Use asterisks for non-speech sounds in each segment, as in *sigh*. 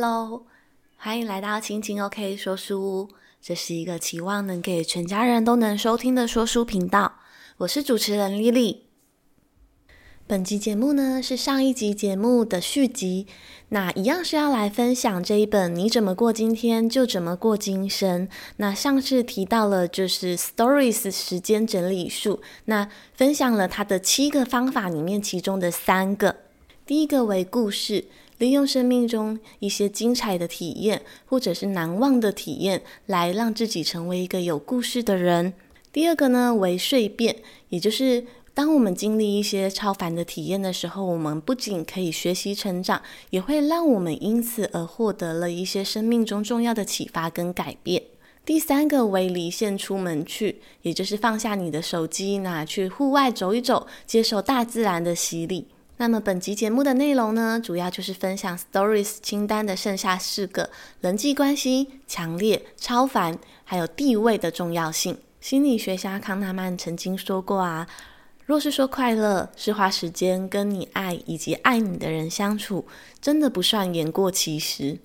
Hello，欢迎来到青青 OK 说书屋。这是一个期望能给全家人都能收听的说书频道。我是主持人 Lily。本集节目呢是上一集节目的续集，那一样是要来分享这一本《你怎么过今天就怎么过今生》。那上次提到了就是 Stories 时间整理术，那分享了它的七个方法里面其中的三个，第一个为故事，利用生命中一些精彩的体验或者是难忘的体验，来让自己成为一个有故事的人。第二个呢为蜕变，也就是。当我们经历一些超凡的体验的时候，我们不仅可以学习成长，也会让我们因此而获得了一些生命中重要的启发跟改变。第三个为离线出门去，也就是放下你的手机，拿去户外走一走，接受大自然的洗礼。那么本集节目的内容呢，主要就是分享 Stories 清单的剩下四个：人际关系、强烈、超凡，还有地位的重要性。心理学家康纳曼曾经说过啊。若是说快乐是花时间跟你爱以及爱你的人相处，真的不算言过其实。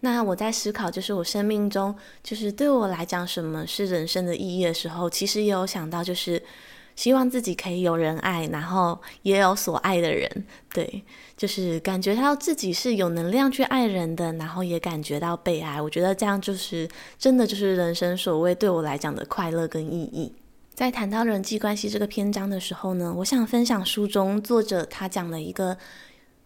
那我在思考，就是我生命中，就是对我来讲，什么是人生的意义的时候，其实也有想到，就是希望自己可以有人爱，然后也有所爱的人。对，就是感觉到自己是有能量去爱人的，然后也感觉到被爱。我觉得这样就是真的，就是人生所谓对我来讲的快乐跟意义。在谈到人际关系这个篇章的时候呢，我想分享书中作者他讲了一个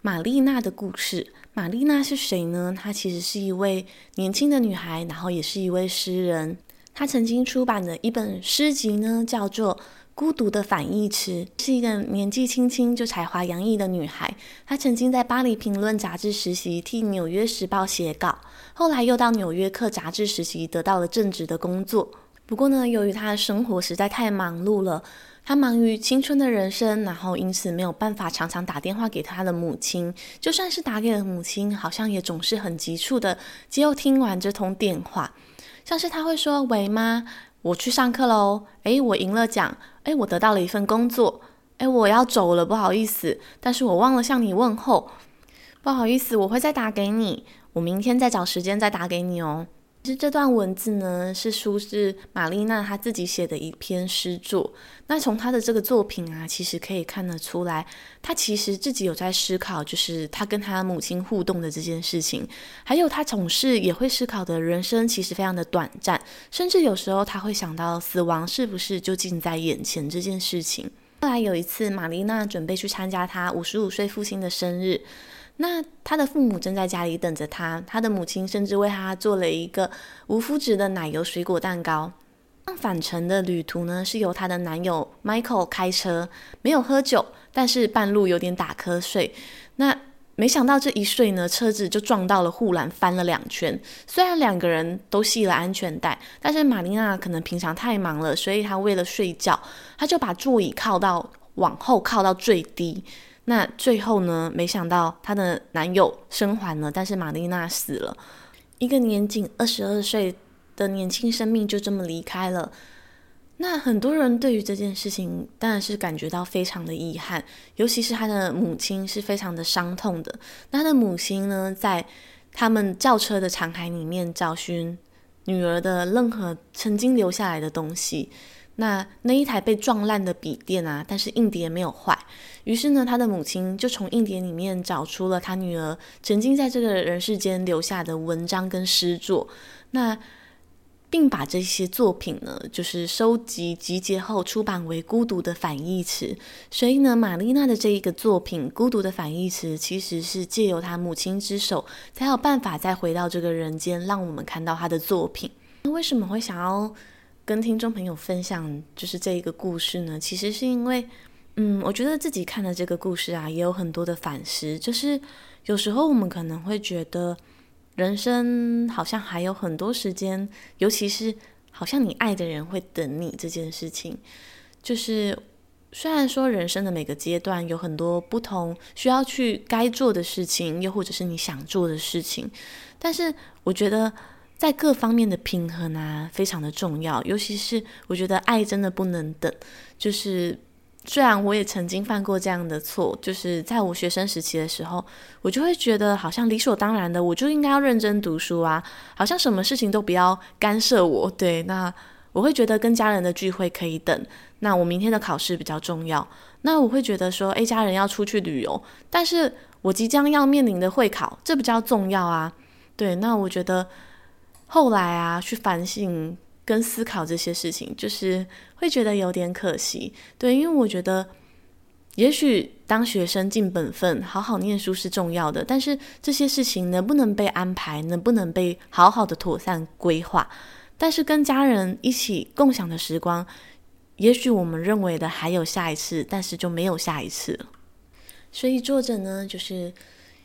玛丽娜的故事。玛丽娜是谁呢？她其实是一位年轻的女孩，然后也是一位诗人。她曾经出版的一本诗集呢，叫做《孤独的反义词》，是一个年纪轻轻就才华洋溢的女孩。她曾经在《巴黎评论》杂志实习，替《纽约时报》写稿，后来又到《纽约客》杂志实习，得到了正职的工作。不过呢，由于她的生活实在太忙碌了，他忙于青春的人生，然后因此没有办法常常打电话给他的母亲。就算是打给了母亲，好像也总是很急促的只有听完这通电话。像是他会说：“喂妈，我去上课喽。诶，我赢了奖。诶，我得到了一份工作。诶，我要走了，不好意思，但是我忘了向你问候。不好意思，我会再打给你。我明天再找时间再打给你哦。”其实这段文字呢，是出自玛丽娜她自己写的一篇诗作。那从她的这个作品啊，其实可以看得出来，她其实自己有在思考，就是她跟她母亲互动的这件事情。还有她总是也会思考的人生其实非常的短暂，甚至有时候她会想到死亡是不是就近在眼前这件事情。后来有一次，玛丽娜准备去参加她五十五岁父亲的生日。那他的父母正在家里等着他，他的母亲甚至为他做了一个无麸质的奶油水果蛋糕。返程的旅途呢，是由她的男友 Michael 开车，没有喝酒，但是半路有点打瞌睡。那没想到这一睡呢，车子就撞到了护栏，翻了两圈。虽然两个人都系了安全带，但是玛丽娜可能平常太忙了，所以她为了睡觉，她就把座椅靠到往后靠到最低。那最后呢，没想到她的男友生还了，但是玛丽娜死了。一个年仅二十二岁的年轻生命就这么离开了。那很多人对于这件事情当然是感觉到非常的遗憾，尤其是他的母亲是非常的伤痛的。那他的母亲呢，在他们轿车的残骸里面找寻女儿的任何曾经留下来的东西。那那一台被撞烂的笔电啊，但是硬碟没有坏。于是呢，他的母亲就从硬碟里面找出了他女儿曾经在这个人世间留下的文章跟诗作。那并把这些作品呢，就是收集集结后出版为《孤独的反义词》。所以呢，玛丽娜的这一个作品《孤独的反义词》，其实是借由她母亲之手，才有办法再回到这个人间，让我们看到她的作品。那为什么会想要跟听众朋友分享就是这一个故事呢？其实是因为，嗯，我觉得自己看了这个故事啊，也有很多的反思。就是有时候我们可能会觉得，人生好像还有很多时间，尤其是好像你爱的人会等你这件事情。就是虽然说人生的每个阶段有很多不同需要去该做的事情，又或者是你想做的事情，但是我觉得。在各方面的平衡啊，非常的重要。尤其是我觉得爱真的不能等，就是虽然我也曾经犯过这样的错，就是在我学生时期的时候，我就会觉得好像理所当然的，我就应该要认真读书啊，好像什么事情都不要干涉我。对，那我会觉得跟家人的聚会可以等，那我明天的考试比较重要。那我会觉得说，诶，家人要出去旅游，但是我即将要面临的会考，这比较重要啊。对，那我觉得后来啊，去反省。跟思考这些事情，就是会觉得有点可惜，对，因为我觉得，也许当学生尽本分，好好念书是重要的，但是这些事情能不能被安排，能不能被好好的妥善规划，但是跟家人一起共享的时光，也许我们认为的还有下一次，但是就没有下一次了。所以作者呢，就是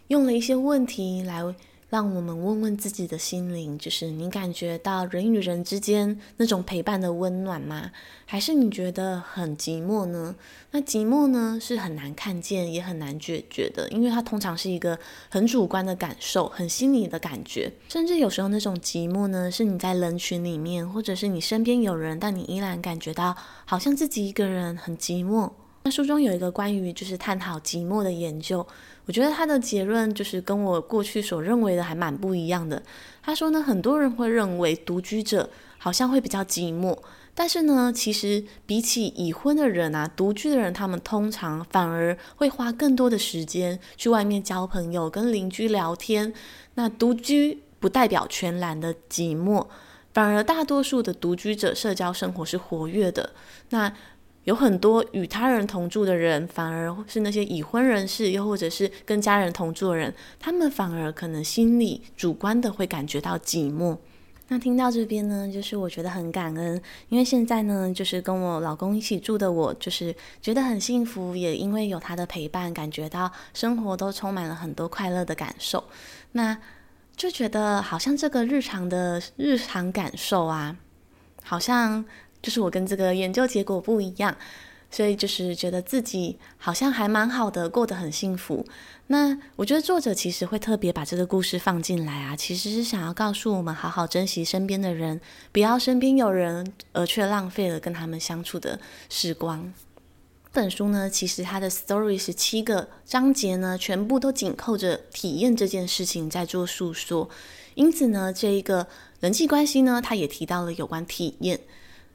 用了一些问题来。让我们问问自己的心灵，就是你感觉到人与人之间那种陪伴的温暖吗？还是你觉得很寂寞呢？那寂寞呢，是很难看见，也很难解决的，因为它通常是一个很主观的感受，很心理的感觉。甚至有时候那种寂寞呢，是你在人群里面，或者是你身边有人，但你依然感觉到好像自己一个人很寂寞。那书中有一个关于就是探讨寂寞的研究。我觉得他的结论就是跟我过去所认为的还蛮不一样的。他说呢，很多人会认为独居者好像会比较寂寞，但是呢，其实比起已婚的人啊，独居的人他们通常反而会花更多的时间去外面交朋友、跟邻居聊天。那独居不代表全然的寂寞，反而大多数的独居者社交生活是活跃的。那有很多与他人同住的人，反而是那些已婚人士，又或者是跟家人同住的人，他们反而可能心里主观的会感觉到寂寞。那听到这边呢，就是我觉得很感恩，因为现在呢，就是跟我老公一起住的我，就是觉得很幸福，也因为有他的陪伴，感觉到生活都充满了很多快乐的感受。那就觉得好像这个日常的日常感受啊，好像。就是我跟这个研究结果不一样，所以就是觉得自己好像还蛮好的，过得很幸福。那我觉得作者其实会特别把这个故事放进来啊，其实是想要告诉我们，好好珍惜身边的人，不要身边有人而却浪费了跟他们相处的时光。这本书呢，其实它的 story 是七个章节呢，全部都紧扣着体验这件事情在做诉说。因此呢，这一个人际关系呢，它也提到了有关体验。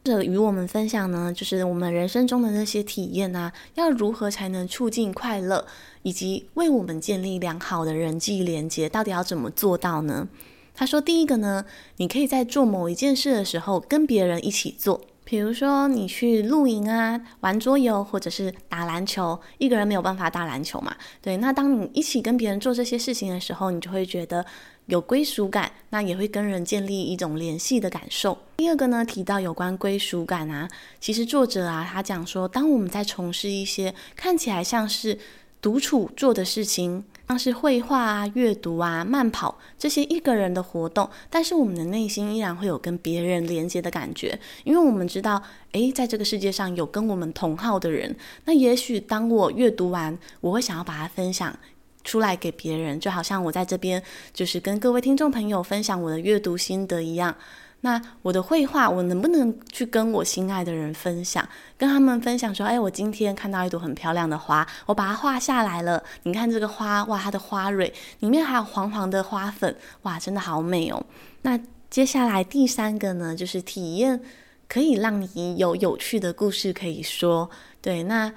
者与我们分享呢，就是我们人生中的那些体验啊，要如何才能促进快乐，以及为我们建立良好的人际连接，到底要怎么做到呢？他说，第一个呢，你可以在做某一件事的时候跟别人一起做，比如说你去露营啊、玩桌游，或者是打篮球，一个人没有办法打篮球嘛，对，那当你一起跟别人做这些事情的时候，你就会觉得。有归属感，那也会跟人建立一种联系的感受。第二个呢，提到有关归属感啊，其实作者啊，他讲说，当我们在从事一些看起来像是独处做的事情，像是绘画啊、阅读啊、慢跑这些一个人的活动，但是我们的内心依然会有跟别人连接的感觉，因为我们知道，诶，在这个世界上有跟我们同好的人。那也许当我阅读完，我会想要把它分享。出来给别人，就好像我在这边就是跟各位听众朋友分享我的阅读心得一样。那我的绘画，我能不能去跟我心爱的人分享，跟他们分享说，哎，我今天看到一朵很漂亮的花，我把它画下来了。你看这个花，哇，它的花蕊里面还有黄黄的花粉，哇，真的好美哦。那接下来第三个呢，就是体验可以让你有有趣的故事可以说。对，那。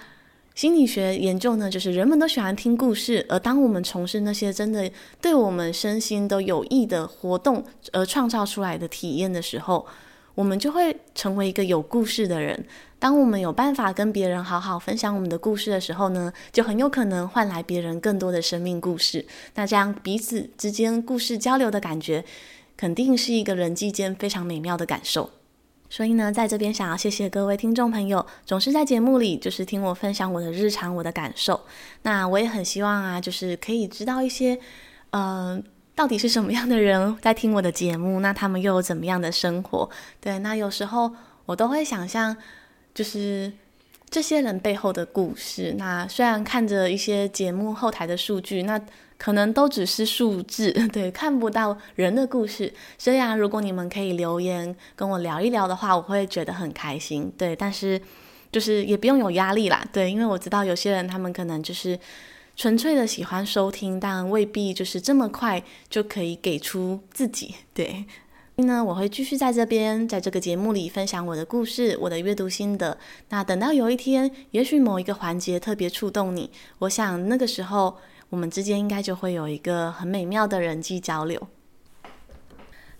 心理学研究呢，就是人们都喜欢听故事，而当我们从事那些真的对我们身心都有益的活动，而创造出来的体验的时候，我们就会成为一个有故事的人。当我们有办法跟别人好好分享我们的故事的时候呢，就很有可能换来别人更多的生命故事。那这样彼此之间故事交流的感觉，肯定是一个人际间非常美妙的感受。所以呢，在这边想要谢谢各位听众朋友，总是在节目里就是听我分享我的日常、我的感受。那我也很希望啊，就是可以知道一些，嗯、到底是什么样的人在听我的节目，那他们又有怎么样的生活？对，那有时候我都会想象，就是这些人背后的故事。那虽然看着一些节目后台的数据，那。可能都只是数字，*laughs* 对，看不到人的故事。所以啊，如果你们可以留言跟我聊一聊的话，我会觉得很开心。对，但是就是也不用有压力啦，对，因为我知道有些人他们可能就是纯粹的喜欢收听，但未必就是这么快就可以给出自己，对。呢，我会继续在这边，在这个节目里分享我的故事，我的阅读心得。那等到有一天，也许某一个环节特别触动你，我想那个时候我们之间应该就会有一个很美妙的人际交流。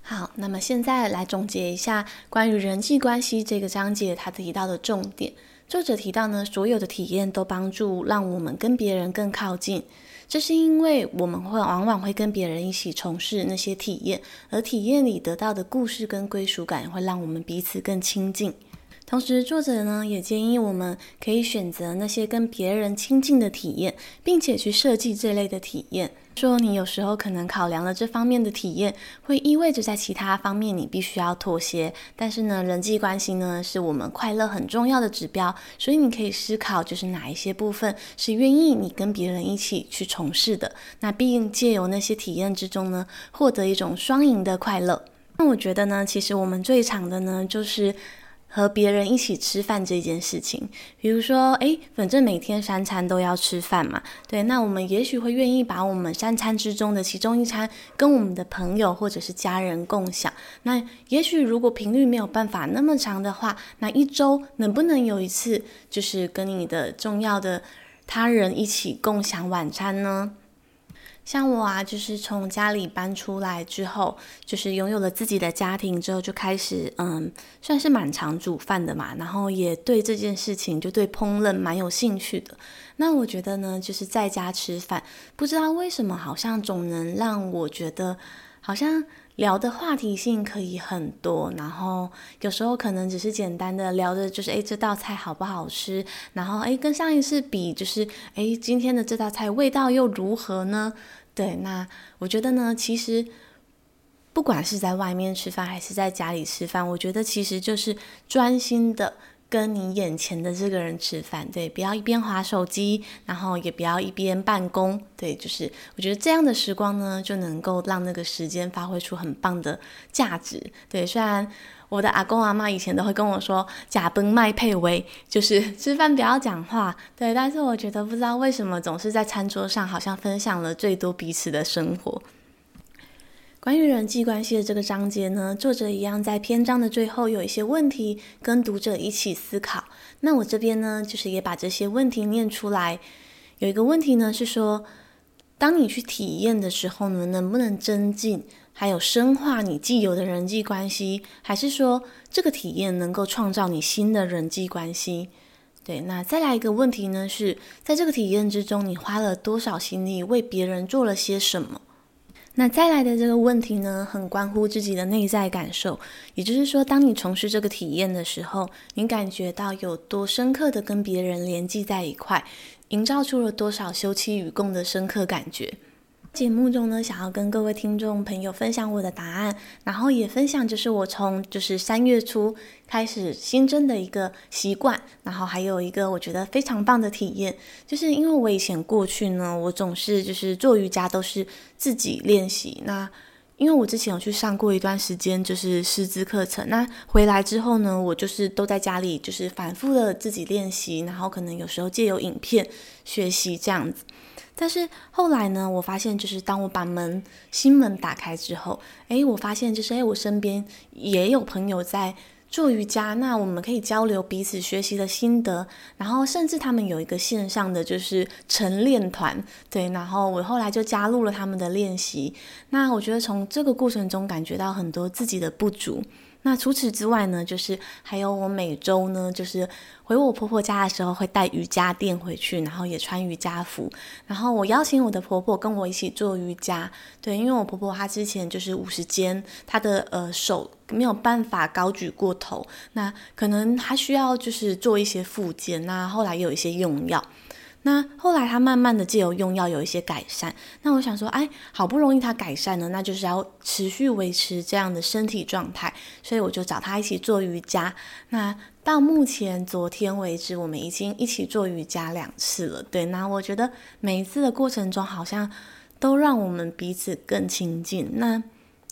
好，那么现在来总结一下关于人际关系这个章节他提到的重点。作者提到呢，所有的体验都帮助让我们跟别人更靠近。这是因为我们会往往会跟别人一起从事那些体验，而体验里得到的故事跟归属感会让我们彼此更亲近。同时，作者呢也建议我们可以选择那些跟别人亲近的体验，并且去设计这类的体验。说你有时候可能考量了这方面的体验，会意味着在其他方面你必须要妥协。但是呢，人际关系呢是我们快乐很重要的指标，所以你可以思考，就是哪一些部分是愿意你跟别人一起去从事的。那并借由那些体验之中呢，获得一种双赢的快乐。那我觉得呢，其实我们最常的呢就是。和别人一起吃饭这件事情，比如说，哎，反正每天三餐都要吃饭嘛，对，那我们也许会愿意把我们三餐之中的其中一餐跟我们的朋友或者是家人共享。那也许如果频率没有办法那么长的话，那一周能不能有一次，就是跟你的重要的他人一起共享晚餐呢？像我啊，就是从家里搬出来之后，就是拥有了自己的家庭之后，就开始嗯，算是蛮常煮饭的嘛。然后也对这件事情，就对烹饪蛮有兴趣的。那我觉得呢，就是在家吃饭，不知道为什么，好像总能让我觉得，好像聊的话题性可以很多。然后有时候可能只是简单的聊的，就是诶，这道菜好不好吃？然后诶，跟上一次比，就是诶，今天的这道菜味道又如何呢？对，那我觉得呢，其实不管是在外面吃饭还是在家里吃饭，我觉得其实就是专心的跟你眼前的这个人吃饭。对，不要一边滑手机，然后也不要一边办公。对，就是我觉得这样的时光呢，就能够让那个时间发挥出很棒的价值。对，虽然我的阿公阿嬷以前都会跟我说“呷饭莫配话”，就是 *laughs* 吃饭不要讲话。对，但是我觉得不知道为什么总是在餐桌上好像分享了最多彼此的生活。关于人际关系的这个章节呢，作者一样在篇章的最后有一些问题跟读者一起思考。那我这边呢，就是也把这些问题念出来。有一个问题呢是说，当你去体验的时候呢，能不能增进？还有深化你既有的人际关系，还是说这个体验能够创造你新的人际关系？对，那再来一个问题呢，是在这个体验之中，你花了多少心力为别人做了些什么？那再来的这个问题呢，很关乎自己的内在感受，也就是说，当你从事这个体验的时候，你感觉到有多深刻的跟别人联系在一块，营造出了多少休戚与共的深刻感觉。节目中呢，想要跟各位听众朋友分享我的答案，然后也分享就是我从就是三月初开始新增的一个习惯，然后还有一个我觉得非常棒的体验，就是因为我以前过去呢，我总是就是做瑜伽都是自己练习，那因为我之前有去上过一段时间就是师资课程，那回来之后呢，我就是都在家里就是反复的自己练习，然后可能有时候借由影片学习这样子。但是后来呢，我发现就是当我把门心门打开之后，诶，我发现就是诶，我身边也有朋友在做瑜伽，那我们可以交流彼此学习的心得，然后甚至他们有一个线上的就是晨练团，对，然后我后来就加入了他们的练习。那我觉得从这个过程中感觉到很多自己的不足。那除此之外呢，就是还有我每周呢，就是回我婆婆家的时候会带瑜伽垫回去，然后也穿瑜伽服，然后我邀请我的婆婆跟我一起做瑜伽。对，因为我婆婆她之前就是五十肩，她的呃手没有办法高举过头，那可能她需要就是做一些复健，那后来也有一些用药。那后来他慢慢的借由用药有一些改善，那我想说，哎，好不容易他改善了，那就是要持续维持这样的身体状态，所以我就找他一起做瑜伽。那到目前昨天为止，我们已经一起做瑜伽两次了。对，那我觉得每一次的过程中，好像都让我们彼此更亲近。那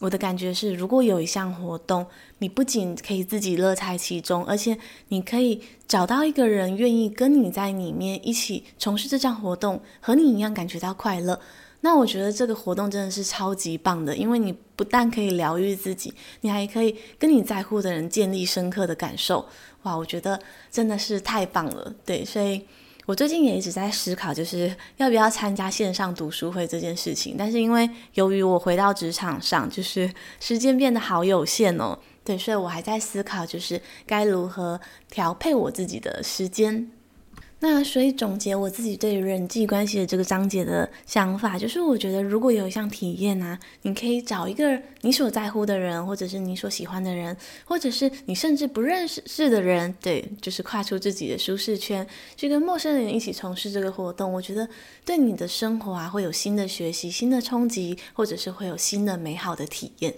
我的感觉是，如果有一项活动，你不仅可以自己乐在其中，而且你可以找到一个人愿意跟你在里面一起从事这项活动，和你一样感觉到快乐，那我觉得这个活动真的是超级棒的，因为你不但可以疗愈自己，你还可以跟你在乎的人建立深刻的感受。哇，我觉得真的是太棒了。对，所以。我最近也一直在思考，就是要不要参加线上读书会这件事情。但是因为由于我回到职场上，就是时间变得好有限哦，对，所以我还在思考，就是该如何调配我自己的时间。那所以总结我自己对人际关系的这个章节的想法，就是我觉得如果有一项体验啊，你可以找一个你所在乎的人，或者是你所喜欢的人，或者是你甚至不认识的人，对，就是跨出自己的舒适圈，去跟陌生人一起从事这个活动，我觉得对你的生活啊会有新的学习、新的冲击，或者是会有新的美好的体验。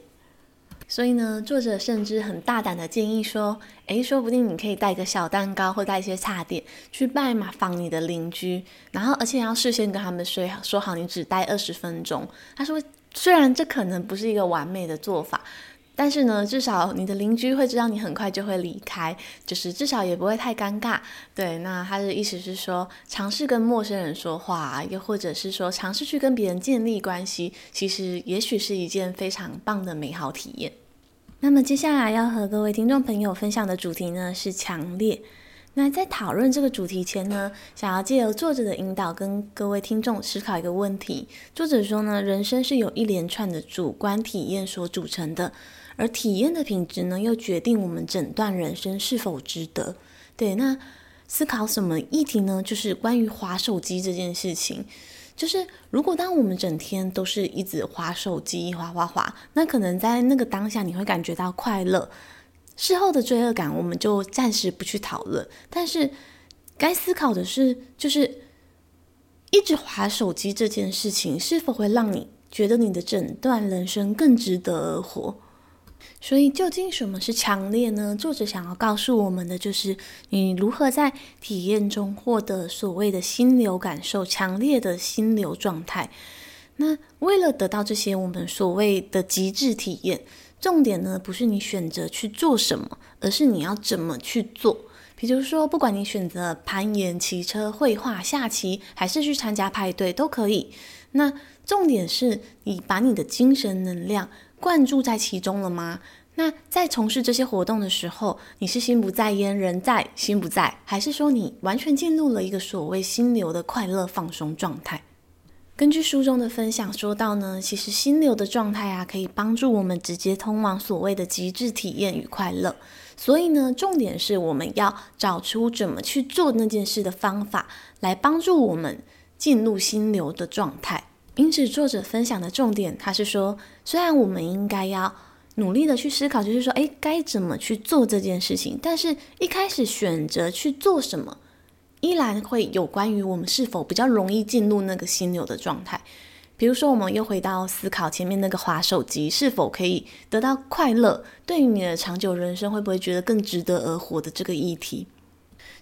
所以呢，作者甚至很大胆的建议说，诶，说不定你可以带个小蛋糕或带一些茶点去拜访你的邻居，然后而且要事先跟他们说，说好你只待二十分钟。他说，虽然这可能不是一个完美的做法，但是呢，至少你的邻居会知道你很快就会离开，就是至少也不会太尴尬。对，那他的意思是说，尝试跟陌生人说话，又或者是说尝试去跟别人建立关系，其实也许是一件非常棒的美好体验。那么接下来要和各位听众朋友分享的主题呢，是强烈。那在讨论这个主题前呢，想要借由作者的引导，跟各位听众思考一个问题。作者说呢，人生是由一连串的主观体验所组成的，而体验的品质呢，又决定我们整段人生是否值得。对，那思考什么议题呢？就是关于划手机这件事情。就是，如果当我们整天都是一直划手机，划划划，那可能在那个当下你会感觉到快乐，事后的罪恶感我们就暂时不去讨论。但是，该思考的是，就是一直划手机这件事情，是否会让你觉得你的整段人生更值得而活？所以，究竟什么是强烈呢？作者想要告诉我们的就是，你如何在体验中获得所谓的心流感受，强烈的心流状态。那为了得到这些我们所谓的极致体验，重点呢，不是你选择去做什么，而是你要怎么去做。比如说，不管你选择攀岩、骑车、绘画、下棋，还是去参加派对，都可以。那重点是你把你的精神能量。灌注在其中了吗？那在从事这些活动的时候，你是心不在焉，人在心不在，还是说你完全进入了一个所谓心流的快乐放松状态？根据书中的分享说到呢，其实心流的状态啊，可以帮助我们直接通往所谓的极致体验与快乐。所以呢，重点是我们要找出怎么去做那件事的方法，来帮助我们进入心流的状态。因此，作者分享的重点，他是说，虽然我们应该要努力的去思考，就是说，诶，该怎么去做这件事情，但是一开始选择去做什么，依然会有关于我们是否比较容易进入那个心流的状态。比如说，我们又回到思考前面那个滑手机是否可以得到快乐，对于你的长久人生会不会觉得更值得而活的这个议题。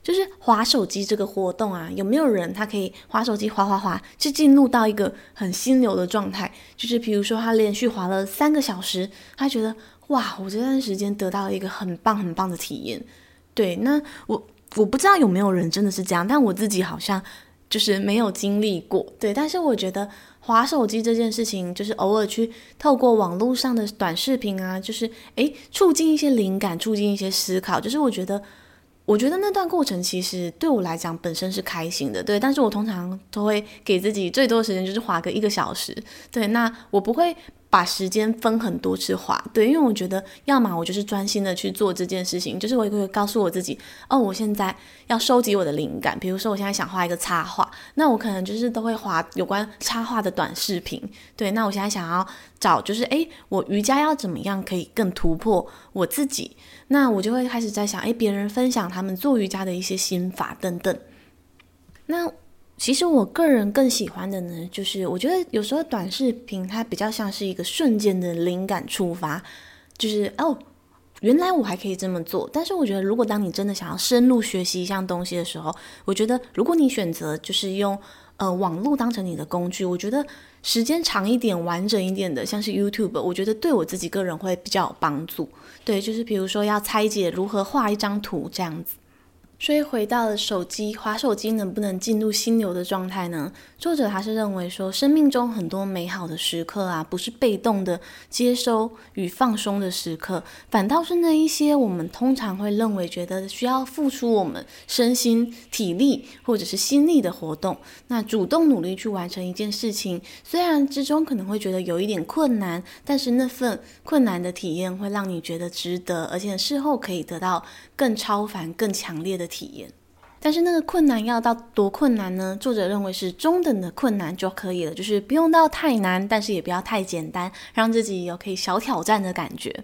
就是滑手机这个活动啊，有没有人他可以滑手机滑滑滑，去进入到一个很心流的状态？就是比如说他连续滑了三个小时，他觉得哇，我这段时间得到了一个很棒很棒的体验。对，那我我不知道有没有人真的是这样，但我自己好像就是没有经历过。对，但是我觉得滑手机这件事情，就是偶尔去透过网络上的短视频啊，就是诶，促进一些灵感，促进一些思考，就是我觉得。我觉得那段过程其实对我来讲本身是开心的，对。但是我通常都会给自己最多的时间就是划个一个小时，对。那我不会把时间分很多次划，对，因为我觉得要么我就是专心的去做这件事情，就是我也会告诉我自己，哦，我现在要收集我的灵感，比如说我现在想画一个插画，那我可能就是都会划有关插画的短视频，对。那我现在想要找就是，诶，我瑜伽要怎么样可以更突破我自己？那我就会开始在想，诶，别人分享他们做瑜伽的一些心法等等。那其实我个人更喜欢的呢，就是我觉得有时候短视频它比较像是一个瞬间的灵感触发，就是哦，原来我还可以这么做。但是我觉得，如果当你真的想要深入学习一项东西的时候，我觉得如果你选择就是用呃网络当成你的工具，我觉得时间长一点、完整一点的，像是 YouTube，我觉得对我自己个人会比较有帮助。对，就是比如说要拆解如何画一张图这样子。所以回到了手机，滑手机能不能进入心流的状态呢？作者他是认为说，生命中很多美好的时刻啊，不是被动的接收与放松的时刻，反倒是那一些我们通常会认为觉得需要付出我们身心体力或者是心力的活动。那主动努力去完成一件事情，虽然之中可能会觉得有一点困难，但是那份困难的体验会让你觉得值得，而且事后可以得到更超凡、更强烈的体验，但是那个困难要到多困难呢？作者认为是中等的困难就可以了，就是不用到太难，但是也不要太简单，让自己有可以小挑战的感觉。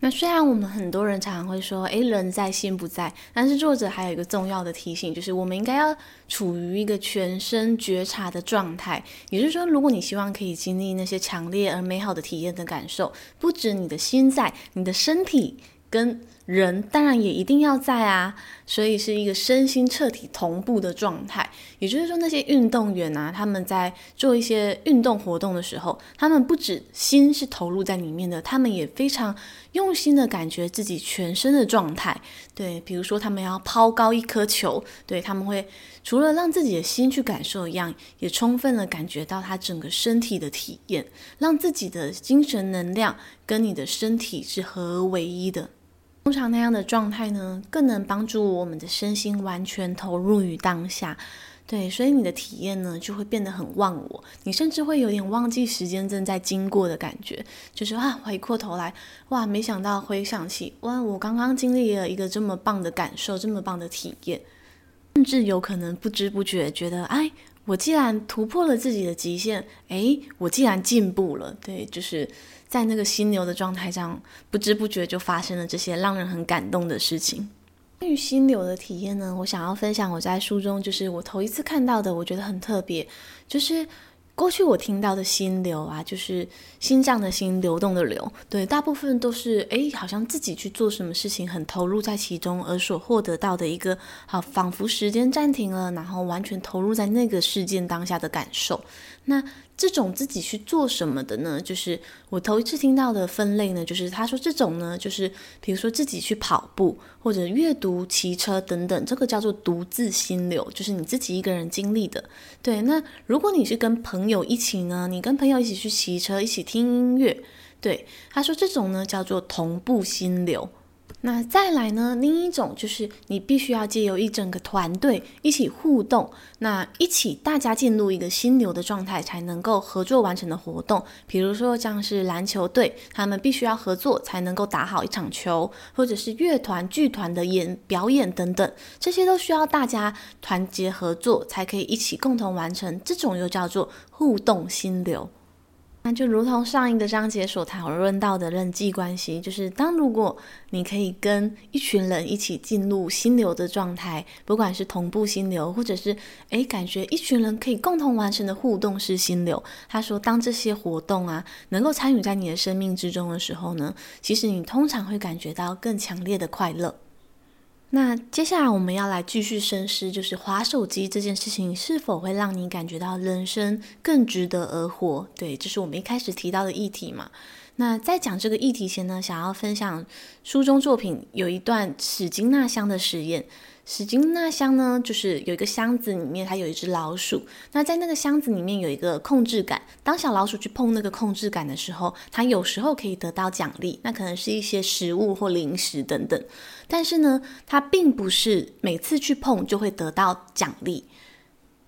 那虽然我们很多人常常会说，诶，人在心不在，但是作者还有一个重要的提醒，就是我们应该要处于一个全身觉察的状态。也就是说，如果你希望可以经历那些强烈而美好的体验的感受，不止你的心在，你的身体跟人当然也一定要在啊，所以是一个身心彻底同步的状态。也就是说，那些运动员啊，他们在做一些运动活动的时候，他们不止心是投入在里面的，他们也非常用心的感觉自己全身的状态。对，比如说他们要抛高一颗球，对，他们会除了让自己的心去感受一样，也充分的感觉到他整个身体的体验，让自己的精神能量跟你的身体是合为一的。通常那样的状态呢，更能帮助我们的身心完全投入于当下。对，所以你的体验呢，就会变得很忘我，你甚至会有点忘记时间正在经过的感觉，就是啊，回过头来，哇，没想到回想起，哇，我刚刚经历了一个这么棒的感受，这么棒的体验，甚至有可能不知不觉觉得，哎。我既然突破了自己的极限，诶，我既然进步了，对，就是在那个心流的状态上，不知不觉就发生了这些让人很感动的事情。关于心流的体验呢，我想要分享我在书中就是我头一次看到的，我觉得很特别，就是。过去我听到的心流啊，就是心脏的心，流动的流，对，大部分都是诶，好像自己去做什么事情很投入在其中，而所获得到的一个好，仿佛时间暂停了，然后完全投入在那个事件当下的感受。那这种自己去做什么的呢？就是我头一次听到的分类呢，就是他说这种呢，就是比如说自己去跑步或者阅读、骑车等等，这个叫做独自心流，就是你自己一个人经历的。对，那如果你是跟朋友一起呢，你跟朋友一起去骑车，一起听音乐，对，他说这种呢叫做同步心流。那再来呢？另一种就是你必须要借由一整个团队一起互动，那一起大家进入一个心流的状态，才能够合作完成的活动。比如说像是篮球队，他们必须要合作才能够打好一场球，或者是乐团、剧团的演表演等等，这些都需要大家团结合作才可以一起共同完成。这种又叫做互动心流。那就如同上一个章节所讨论到的人际关系，就是当如果你可以跟一群人一起进入心流的状态，不管是同步心流，或者是诶感觉一群人可以共同完成的互动式心流。他说，当这些活动啊能够参与在你的生命之中的时候呢，其实你通常会感觉到更强烈的快乐。那接下来我们要来继续深思，就是划手机这件事情是否会让你感觉到人生更值得而活？对，这是我们一开始提到的议题嘛。那在讲这个议题前呢，想要分享书中作品有一段史金纳箱的实验。史金纳箱呢，就是有一个箱子，里面它有一只老鼠。那在那个箱子里面有一个控制杆，当小老鼠去碰那个控制杆的时候，它有时候可以得到奖励，那可能是一些食物或零食等等。但是呢，它并不是每次去碰就会得到奖励。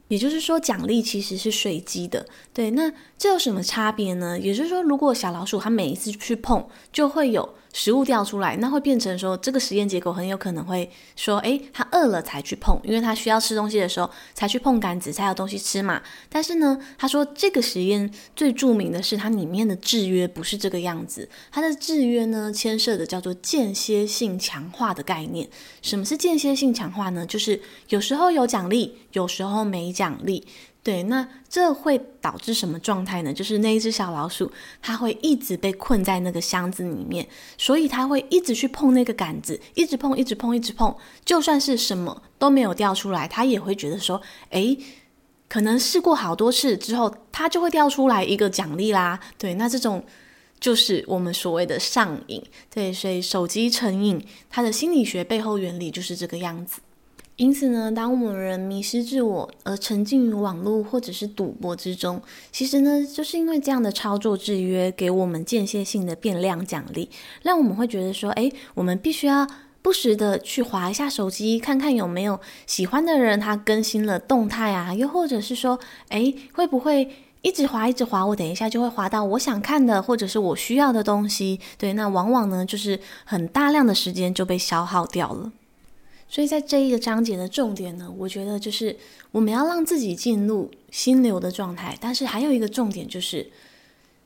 也就是说，奖励其实是随机的。对，那这有什么差别呢？也就是说，如果小老鼠它每一次去碰，就会有。食物掉出来，那会变成说，这个实验结果很有可能会说，诶，他饿了才去碰，因为他需要吃东西的时候才去碰杆子，才有东西吃嘛。但是呢，他说这个实验最著名的是它里面的制约不是这个样子，它的制约呢牵涉的叫做间歇性强化的概念。什么是间歇性强化呢？就是有时候有奖励，有时候没奖励。对，那这会导致什么状态呢？就是那一只小老鼠，它会一直被困在那个箱子里面，所以它会一直去碰那个杆子，一直碰，一直碰，一直碰，就算是什么都没有掉出来，它也会觉得说，诶，可能试过好多次之后，它就会掉出来一个奖励啦。对，那这种就是我们所谓的上瘾。对，所以手机成瘾，它的心理学背后原理就是这个样子。因此呢，当我们人迷失自我而沉浸于网络或者是赌博之中，其实呢，就是因为这样的操作制约，给我们间歇性的变量奖励，让我们会觉得说，哎，我们必须要。不时的去滑一下手机，看看有没有喜欢的人他更新了动态啊，又或者是说，诶，会不会一直滑一直滑，我等一下就会滑到我想看的或者是我需要的东西。对，那往往呢就是很大量的时间就被消耗掉了。所以在这一个章节的重点呢，我觉得就是我们要让自己进入心流的状态，但是还有一个重点就是，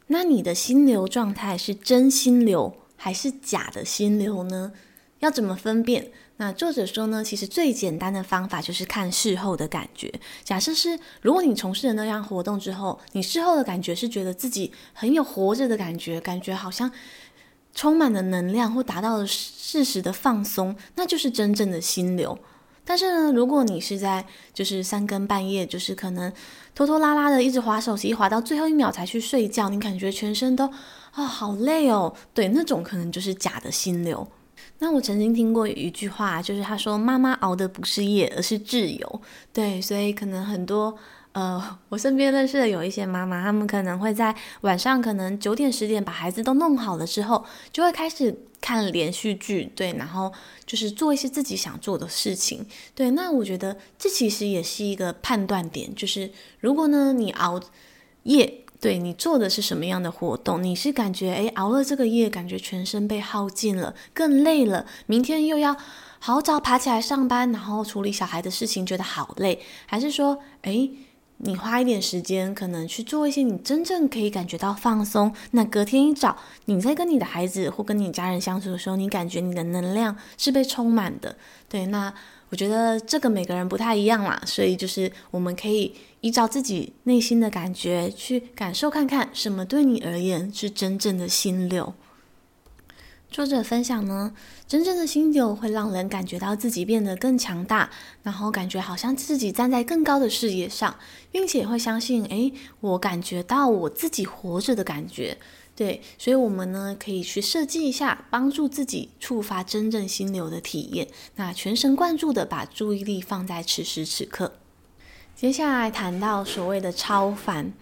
那你的心流状态是真心流还是假的心流呢？要怎么分辨？那作者说呢，其实最简单的方法就是看事后的感觉。假设是，如果你从事了那样活动之后，你事后的感觉是觉得自己很有活着的感觉，感觉好像充满了能量，或达到了适时的放松，那就是真正的心流。但是呢，如果你是在就是三更半夜，就是可能拖拖拉拉的一直滑手机，滑到最后一秒才去睡觉，你感觉全身都啊、好累哦，对，那种可能就是假的心流。那我曾经听过一句话，就是他说：“妈妈熬的不是夜，而是自由。”对，所以可能很多呃，我身边认识的有一些妈妈，他们可能会在晚上可能九点十点把孩子都弄好了之后，就会开始看连续剧，对，然后就是做一些自己想做的事情。对，那我觉得这其实也是一个判断点，就是如果呢你熬夜。对，你做的是什么样的活动？你是感觉诶，熬了这个夜，感觉全身被耗尽了，更累了。明天又要好早爬起来上班，然后处理小孩的事情，觉得好累。还是说，诶，你花一点时间，可能去做一些你真正可以感觉到放松。那隔天一早，你在跟你的孩子或跟你家人相处的时候，你感觉你的能量是被充满的。对，那。我觉得这个每个人不太一样啦，所以就是我们可以依照自己内心的感觉去感受看看，什么对你而言是真正的心流。作者分享呢，真正的心流会让人感觉到自己变得更强大，然后感觉好像自己站在更高的视野上，并且会相信，诶，我感觉到我自己活着的感觉。对，所以我们呢可以去设计一下，帮助自己触发真正心流的体验。那全神贯注的把注意力放在此时此刻。接下来谈到所谓的超凡。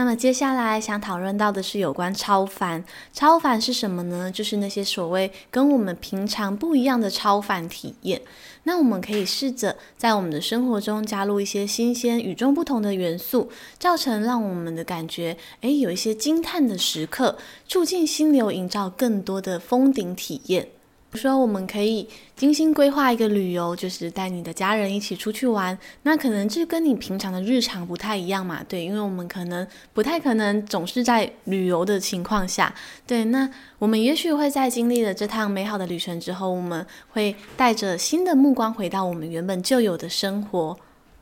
那么接下来想讨论到的是有关超凡。超凡是什么呢？就是那些所谓跟我们平常不一样的超凡体验。那我们可以试着在我们的生活中加入一些新鲜、与众不同的元素，造成让我们的感觉，诶，有一些惊叹的时刻，促进心流，营造更多的峰顶体验。说，我们可以精心规划一个旅游，就是带你的家人一起出去玩。那可能这跟你平常的日常不太一样嘛，对，因为我们可能不太可能总是在旅游的情况下，对。那我们也许会在经历了这趟美好的旅程之后，我们会带着新的目光回到我们原本就有的生活。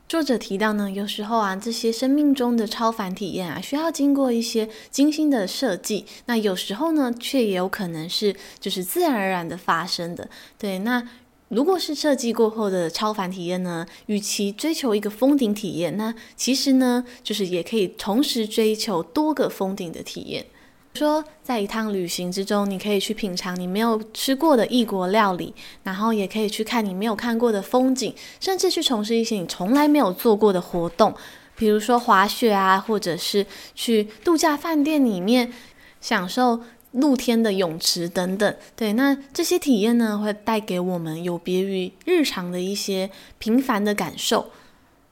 作者提到呢，有时候啊，这些生命中的超凡体验啊，需要经过一些精心的设计。那有时候呢，却也有可能是就是自然而然的发生的。对，那如果是设计过后的超凡体验呢，与其追求一个封顶体验，那其实呢，就是也可以同时追求多个封顶的体验。说，在一趟旅行之中，你可以去品尝你没有吃过的异国料理，然后也可以去看你没有看过的风景，甚至去从事一些你从来没有做过的活动，比如说滑雪啊，或者是去度假饭店里面享受露天的泳池等等。对，那这些体验呢，会带给我们有别于日常的一些平凡的感受。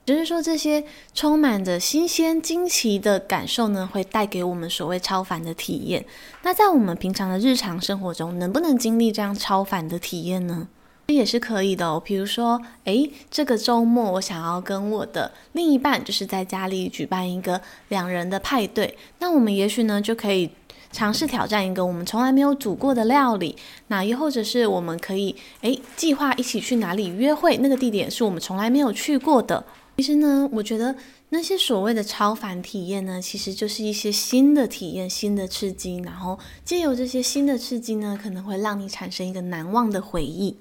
只是说，这些充满着新鲜惊奇的感受呢，会带给我们所谓超凡的体验。那在我们平常的日常生活中，能不能经历这样超凡的体验呢？这也是可以的哦。比如说，诶，这个周末我想要跟我的另一半，就是在家里举办一个两人的派对。那我们也许呢，就可以尝试挑战一个我们从来没有煮过的料理。那又或者是我们可以，诶，计划一起去哪里约会，那个地点是我们从来没有去过的。其实呢，我觉得那些所谓的超凡体验呢，其实就是一些新的体验、新的刺激，然后借由这些新的刺激呢，可能会让你产生一个难忘的回忆。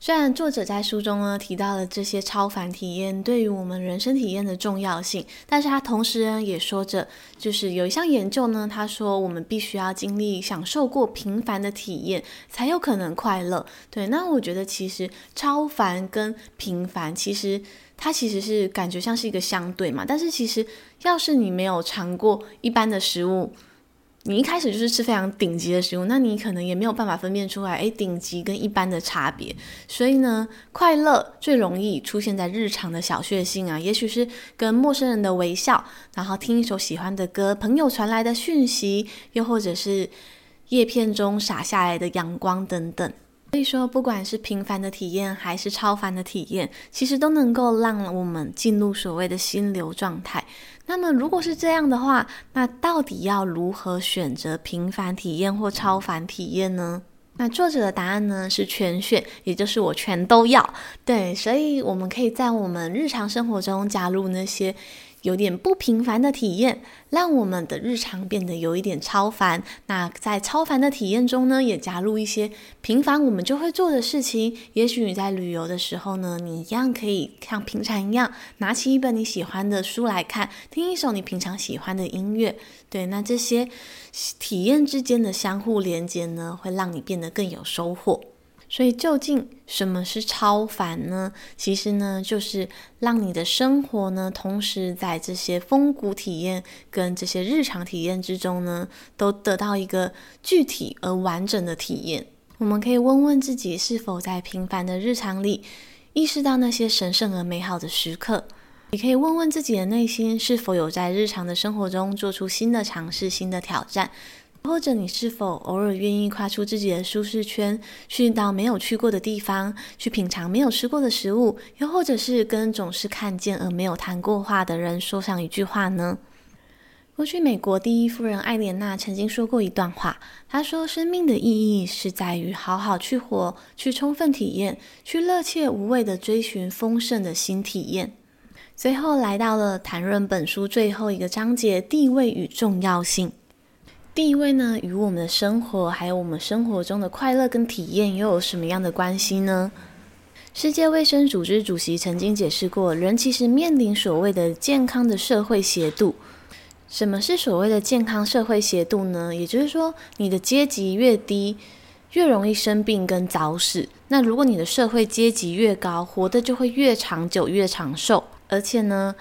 虽然作者在书中呢提到了这些超凡体验对于我们人生体验的重要性，但是他同时呢也说着，就是有一项研究呢，他说我们必须要经历享受过平凡的体验，才有可能快乐。对，那我觉得其实超凡跟平凡，其实它其实是感觉像是一个相对嘛，但是其实要是你没有尝过一般的食物。你一开始就是吃非常顶级的食物，那你可能也没有办法分辨出来，诶，顶级跟一般的差别。所以呢，快乐最容易出现在日常的小确幸啊，也许是跟陌生人的微笑，然后听一首喜欢的歌，朋友传来的讯息，又或者是叶片中洒下来的阳光等等。所以说，不管是平凡的体验还是超凡的体验，其实都能够让我们进入所谓的心流状态。那么，如果是这样的话，那到底要如何选择平凡体验或超凡体验呢？那作者的答案呢是全选，也就是我全都要。对，所以我们可以在我们日常生活中加入那些。有点不平凡的体验，让我们的日常变得有一点超凡。那在超凡的体验中呢，也加入一些平凡我们就会做的事情。也许你在旅游的时候呢，你一样可以像平常一样，拿起一本你喜欢的书来看，听一首你平常喜欢的音乐。对，那这些体验之间的相互连接呢，会让你变得更有收获。所以，究竟什么是超凡呢？其实呢，就是让你的生活呢，同时在这些风骨体验跟这些日常体验之中呢，都得到一个具体而完整的体验。我们可以问问自己，是否在平凡的日常里意识到那些神圣而美好的时刻？也可以问问自己的内心，是否有在日常的生活中做出新的尝试、新的挑战？或者你是否偶尔愿意跨出自己的舒适圈，去到没有去过的地方，去品尝没有吃过的食物，又或者是跟总是看见而没有谈过话的人说上一句话呢？过去美国第一夫人艾莲娜曾经说过一段话，她说：“生命的意义是在于好好去活，去充分体验，去热切无畏地追寻丰盛的新体验。”最后来到了谈论本书最后一个章节：地位与重要性。地位呢，与我们的生活，还有我们生活中的快乐跟体验，又有什么样的关系呢？世界卫生组织主席曾经解释过，人其实面临所谓的健康的社会斜度。什么是所谓的健康社会斜度呢？也就是说，你的阶级越低，越容易生病跟早死。那如果你的社会阶级越高，活得就会越长久、越长寿。而且呢，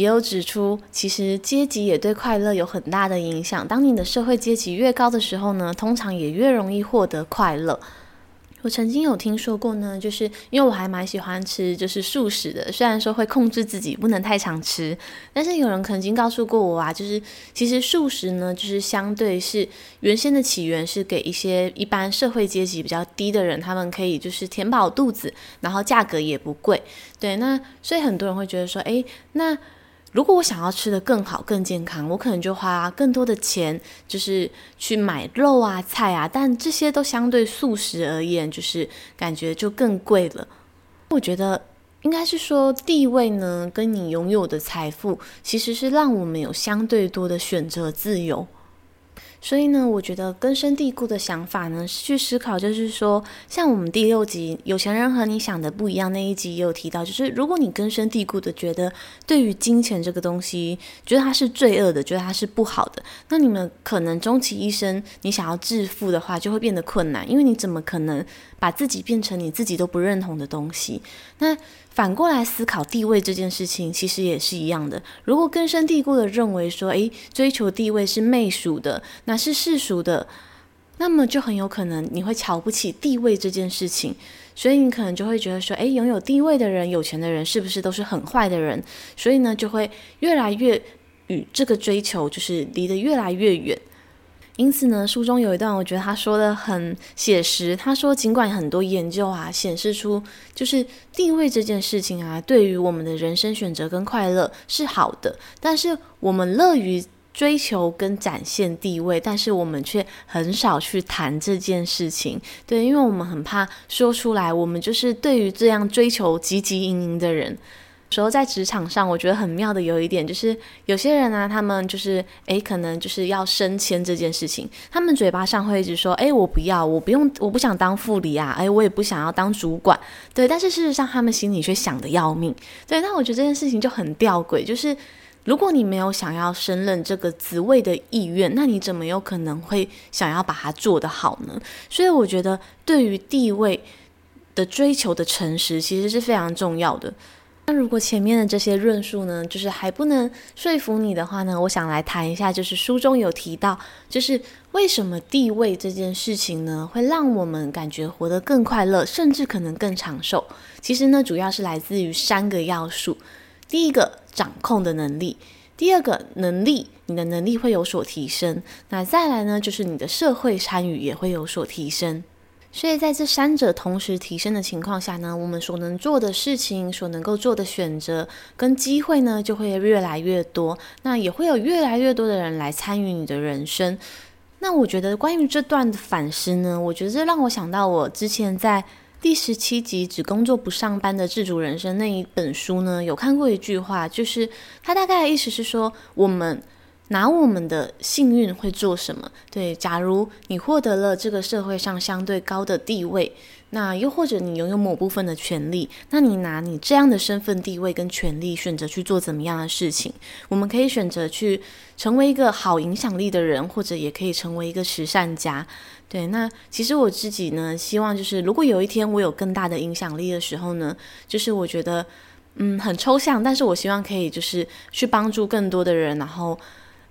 也有指出，其实阶级也对快乐有很大的影响。当你的社会阶级越高的时候呢，通常也越容易获得快乐。我曾经有听说过呢，就是因为我还蛮喜欢吃就是素食的，虽然说会控制自己不能太常吃，但是有人曾经告诉过我啊，就是其实素食呢，就是相对是原先的起源是给一些一般社会阶级比较低的人，他们可以就是填饱肚子，然后价格也不贵。对，那所以很多人会觉得说，诶，那。如果我想要吃的更好、更健康，我可能就花更多的钱，就是去买肉啊、菜啊，但这些都相对素食而言，就是感觉就更贵了。我觉得应该是说，地位呢，跟你拥有的财富，其实是让我们有相对多的选择自由。所以呢，我觉得根深蒂固的想法呢，去思考，就是说，像我们第六集“有钱人和你想的不一样”那一集也有提到，就是如果你根深蒂固的觉得对于金钱这个东西，觉得它是罪恶的，觉得它是不好的，那你们可能终其一生，你想要致富的话，就会变得困难，因为你怎么可能把自己变成你自己都不认同的东西？那反过来思考地位这件事情，其实也是一样的。如果根深蒂固的认为说，诶，追求地位是媚俗的，那是世俗的，那么就很有可能你会瞧不起地位这件事情。所以你可能就会觉得说，诶，拥有地位的人、有钱的人，是不是都是很坏的人？所以呢，就会越来越与这个追求就是离得越来越远。因此呢，书中有一段，我觉得他说的很写实。他说，尽管很多研究啊显示出，就是地位这件事情啊，对于我们的人生选择跟快乐是好的，但是我们乐于追求跟展现地位，但是我们却很少去谈这件事情。对，因为我们很怕说出来，我们就是对于这样追求汲汲营营的人。时候在职场上，我觉得很妙的有一点就是，有些人啊，他们就是诶，可能就是要升迁这件事情，他们嘴巴上会一直说，诶，我不要，我不用，我不想当副理啊，诶，我也不想要当主管，对，但是事实上他们心里却想得要命，对，那我觉得这件事情就很吊诡，就是如果你没有想要升任这个职位的意愿，那你怎么有可能会想要把它做得好呢？所以我觉得对于地位的追求的诚实，其实是非常重要的。那如果前面的这些论述呢，就是还不能说服你的话呢，我想来谈一下，就是书中有提到，就是为什么地位这件事情呢，会让我们感觉活得更快乐，甚至可能更长寿。其实呢，主要是来自于三个要素：第一个，掌控的能力；第二个，能力，你的能力会有所提升；那再来呢，就是你的社会参与也会有所提升。所以在这三者同时提升的情况下呢，我们所能做的事情、所能够做的选择跟机会呢，就会越来越多。那也会有越来越多的人来参与你的人生。那我觉得关于这段的反思呢，我觉得这让我想到我之前在第十七集《只工作不上班的自主人生》那一本书呢，有看过一句话，就是他大概的意思是说我们。拿我们的幸运会做什么？对，假如你获得了这个社会上相对高的地位，那又或者你拥有某部分的权利，那你拿你这样的身份地位跟权利，选择去做怎么样的事情？我们可以选择去成为一个好影响力的人，或者也可以成为一个慈善家。对，那其实我自己呢，希望就是如果有一天我有更大的影响力的时候呢，就是我觉得嗯很抽象，但是我希望可以就是去帮助更多的人，然后。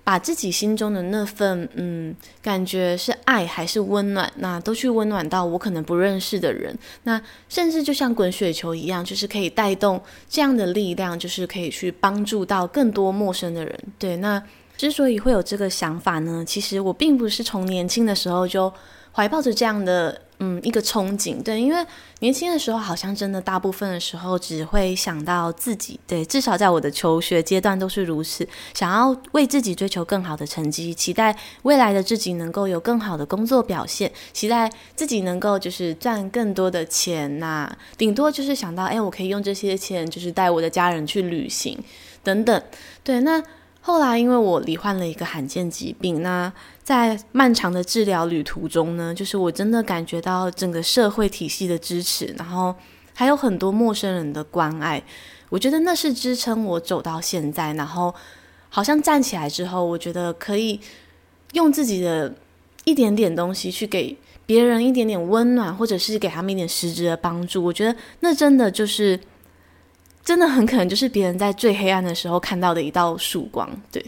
把自己心中的那份嗯感觉是爱还是温暖，那都去温暖到我可能不认识的人，那甚至就像滚雪球一样，就是可以带动这样的力量，就是可以去帮助到更多陌生的人。对，那之所以会有这个想法呢，其实我并不是从年轻的时候就怀抱着这样的。嗯，一个憧憬，对，因为年轻的时候好像真的大部分的时候只会想到自己，对，至少在我的求学阶段都是如此，想要为自己追求更好的成绩，期待未来的自己能够有更好的工作表现，期待自己能够就是赚更多的钱呐、顶多就是想到，哎，我可以用这些钱就是带我的家人去旅行等等，对，那。后来，因为我罹患了一个罕见疾病，那在漫长的治疗旅途中呢，就是我真的感觉到整个社会体系的支持，然后还有很多陌生人的关爱，我觉得那是支撑我走到现在。然后，好像站起来之后，我觉得可以用自己的一点点东西去给别人一点点温暖，或者是给他们一点实质的帮助。我觉得那真的就是。真的很可能就是别人在最黑暗的时候看到的一道曙光，对。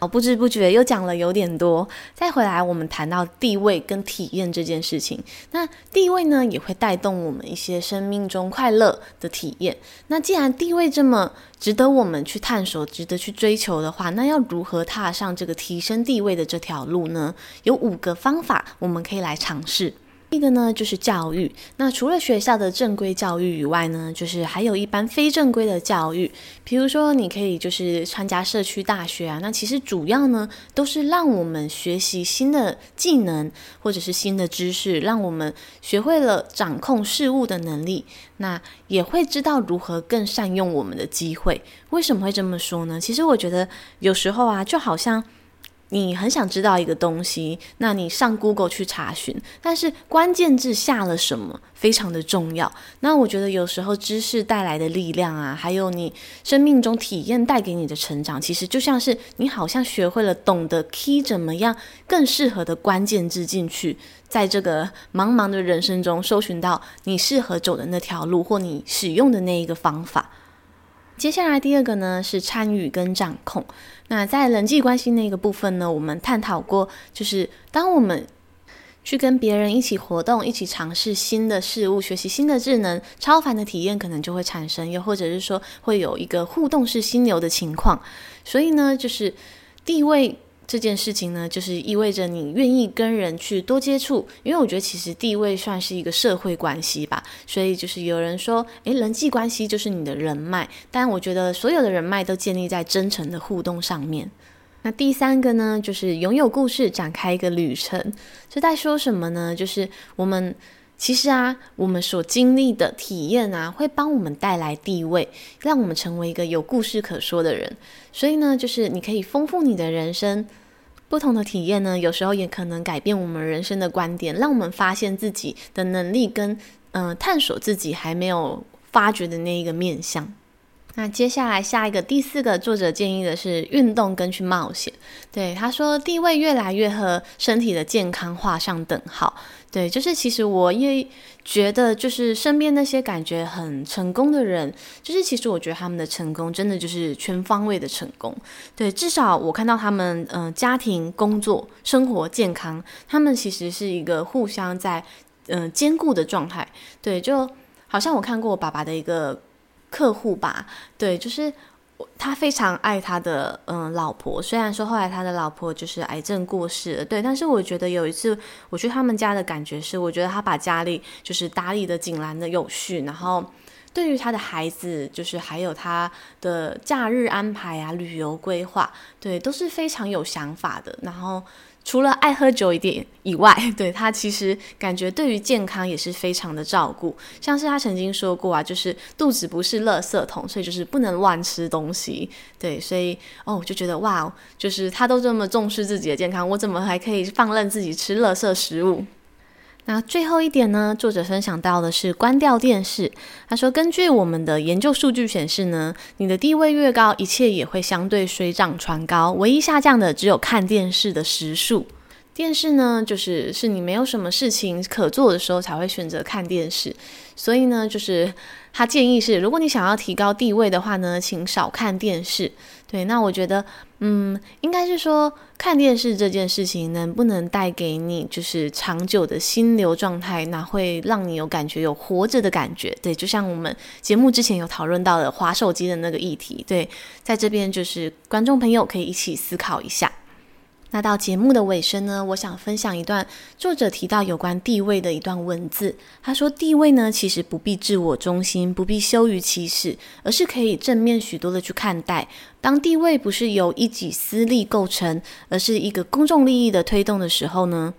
好，不知不觉又讲了有点多。再回来，我们谈到地位跟体验这件事情。那地位呢，也会带动我们一些生命中快乐的体验。那既然地位这么值得我们去探索、值得去追求的话，那要如何踏上这个提升地位的这条路呢？有五个方法，我们可以来尝试。一个呢，就是教育。那除了学校的正规教育以外呢，就是还有一般非正规的教育。比如说，你可以就是参加社区大学啊。那其实主要呢，都是让我们学习新的技能或者是新的知识，让我们学会了掌控事物的能力。那也会知道如何更善用我们的机会。为什么会这么说呢？其实我觉得有时候啊，就好像。你很想知道一个东西，那你上 Google 去查询，但是关键字下了什么非常的重要。那我觉得有时候知识带来的力量啊，还有你生命中体验带给你的成长，其实就像是你好像学会了懂得 key 怎么样更适合的关键字进去，在这个茫茫的人生中搜寻到你适合走的那条路或你使用的那一个方法。接下来第二个呢，是参与跟掌控。那在人际关系那个部分呢，我们探讨过，就是当我们去跟别人一起活动，一起尝试新的事物，学习新的智能，超凡的体验可能就会产生，又或者是说会有一个互动式心流的情况。所以呢，就是地位。这件事情呢，就是意味着你愿意跟人去多接触，因为我觉得其实地位算是一个社会关系吧，所以就是有人说，诶，人际关系就是你的人脉，但我觉得所有的人脉都建立在真诚的互动上面。那第三个呢，就是拥有故事，展开一个旅程，这在说什么呢？就是我们其实啊，我们所经历的体验啊，会帮我们带来地位，让我们成为一个有故事可说的人。所以呢，就是你可以丰富你的人生。不同的体验呢，有时候也可能改变我们人生的观点，让我们发现自己的能力跟嗯、探索自己还没有发掘的那一个面向。那接下来下一个第四个作者建议的是运动跟去冒险。对，他说地位越来越和身体的健康画上等号。对，就是其实我也觉得，就是身边那些感觉很成功的人，就是其实我觉得他们的成功真的就是全方位的成功。对，至少我看到他们，嗯、家庭、工作、生活、健康，他们其实是一个互相在嗯、呃、兼顾的状态。对，就好像我看过我爸爸的一个客户吧，对，就是。他非常爱他的嗯老婆，虽然说后来他的老婆就是癌症过世了，对，但是我觉得有一次我去他们家的感觉是，我觉得他把家里就是打理的井然的有序，然后对于他的孩子，就是还有他的假日安排啊、旅游规划，对，都是非常有想法的，然后。除了爱喝酒一点以外，*laughs* 对，他其实感觉对于健康也是非常的照顾。像是他曾经说过啊，就是肚子不是垃圾桶，所以就是不能乱吃东西。对，所以哦，我就觉得哇，就是他都这么重视自己的健康，我怎么还可以放任自己吃垃圾食物？那最后一点呢，作者分享到的是关掉电视。他说，根据我们的研究数据显示呢，你的地位越高，一切也会相对水涨船高。唯一下降的只有看电视的时数。电视呢，就是是你没有什么事情可做的时候才会选择看电视。所以呢，就是他建议是，如果你想要提高地位的话呢，请少看电视。对，那我觉得，嗯，应该是说看电视这件事情能不能带给你就是长久的心流状态，那会让你有感觉有活着的感觉。对，就像我们节目之前有讨论到的划手机的那个议题。对，在这边就是观众朋友可以一起思考一下。那到节目的尾声呢，我想分享一段作者提到有关地位的一段文字。他说：“地位呢，其实不必自我中心，不必羞于启齿，而是可以正面许多的去看待。当地位不是由一己私利构成，而是一个公众利益的推动的时候呢？”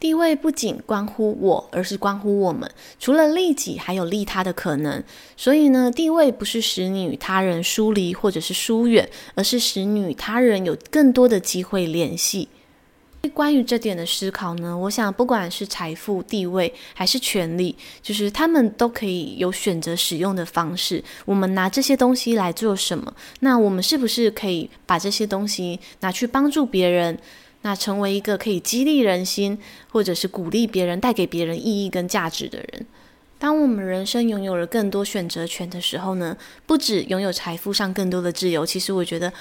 地位不仅关乎我，而是关乎我们。除了利己，还有利他的可能。所以呢，地位不是使你与他人疏离或者是疏远，而是使你与他人有更多的机会联系。关于这点的思考呢，我想不管是财富、地位还是权力，就是他们都可以有选择使用的方式。我们拿这些东西来做什么？那我们是不是可以把这些东西拿去帮助别人？那成为一个可以激励人心，或者是鼓励别人、带给别人意义跟价值的人。当我们人生拥有了更多选择权的时候呢，不止拥有财富上更多的自由，其实我觉得。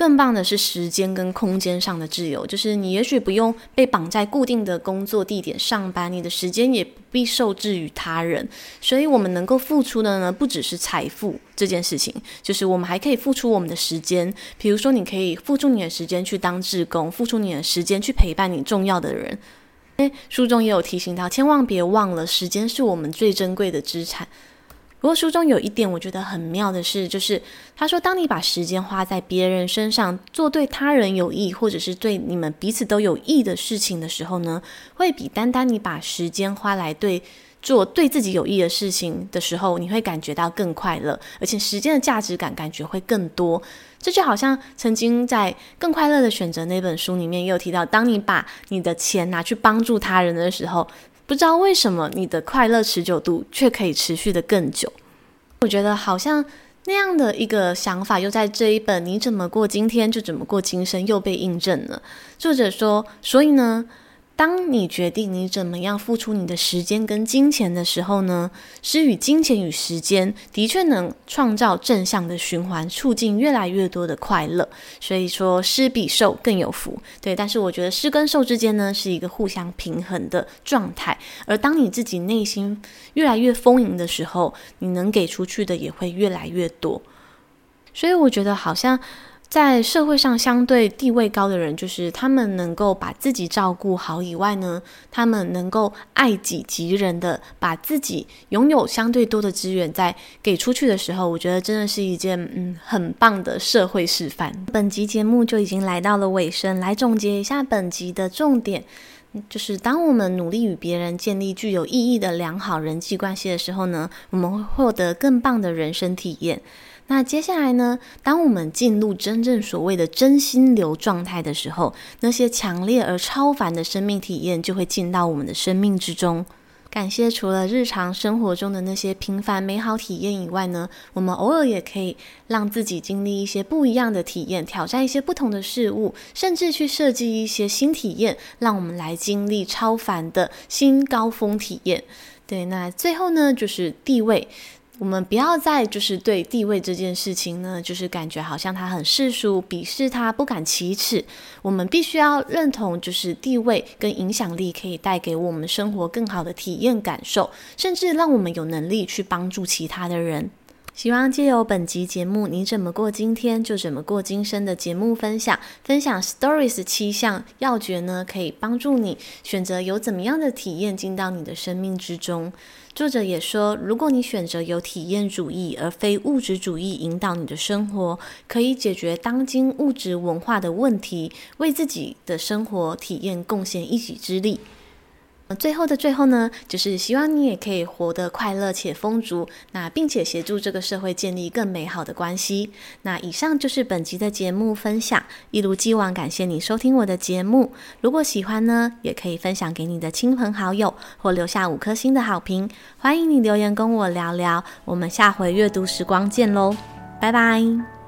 更棒的是时间跟空间上的自由，就是你也许不用被绑在固定的工作地点上班，你的时间也不必受制于他人。所以，我们能够付出的呢，不只是财富这件事情，就是我们还可以付出我们的时间。比如说，你可以付出你的时间去当志工，付出你的时间去陪伴你重要的人。诶，书中也有提醒到，千万别忘了，时间是我们最珍贵的资产。不过书中有一点我觉得很妙的是，就是他说，当你把时间花在别人身上，做对他人有益，或者是对你们彼此都有益的事情的时候呢，会比单单你把时间花来对做对自己有益的事情的时候，你会感觉到更快乐，而且时间的价值感感觉会更多。这就好像曾经在《更快乐的选择》那本书里面也有提到，当你把你的钱拿去帮助他人的时候。不知道为什么你的快乐持久度却可以持续的更久，我觉得好像那样的一个想法，又在这一本《你怎么过今天就怎么过今生》又被印证了。作者说，所以呢。当你决定你怎么样付出你的时间跟金钱的时候呢，施与金钱与时间的确能创造正向的循环，促进越来越多的快乐。所以说，施比受更有福。对，但是我觉得施跟受之间呢，是一个互相平衡的状态。而当你自己内心越来越丰盈的时候，你能给出去的也会越来越多。所以我觉得好像。在社会上相对地位高的人，就是他们能够把自己照顾好以外呢，他们能够爱己及人的把自己拥有相对多的资源再给出去的时候，我觉得真的是一件嗯很棒的社会示范。本集节目就已经来到了尾声，来总结一下本集的重点。就是当我们努力与别人建立具有意义的良好人际关系的时候呢，我们会获得更棒的人生体验。那接下来呢，当我们进入真正所谓的真心流状态的时候，那些强烈而超凡的生命体验就会进到我们的生命之中。感谢除了日常生活中的那些平凡美好体验以外呢，我们偶尔也可以让自己经历一些不一样的体验，挑战一些不同的事物，甚至去设计一些新体验，让我们来经历超凡的新高峰体验。对，那最后呢，就是地位。我们不要再就是对地位这件事情呢，就是感觉好像他很世俗，鄙视他，不敢启齿。我们必须要认同，就是地位跟影响力可以带给我们生活更好的体验感受，甚至让我们有能力去帮助其他的人。希望借由本集节目，你怎么过今天就怎么过今生的节目分享，分享 Stories 七项要诀呢，可以帮助你选择有怎么样的体验进到你的生命之中。作者也说，如果你选择由体验主义而非物质主义引导你的生活，可以解决当今物质文化的问题，为自己的生活体验贡献一己之力。最后的最后呢，就是希望你也可以活得快乐且丰足，那并且协助这个社会建立更美好的关系。那以上就是本集的节目分享，一如既往感谢你收听我的节目。如果喜欢呢，也可以分享给你的亲朋好友，或留下五颗星的好评。欢迎你留言跟我聊聊，我们下回阅读时光见喽，拜拜。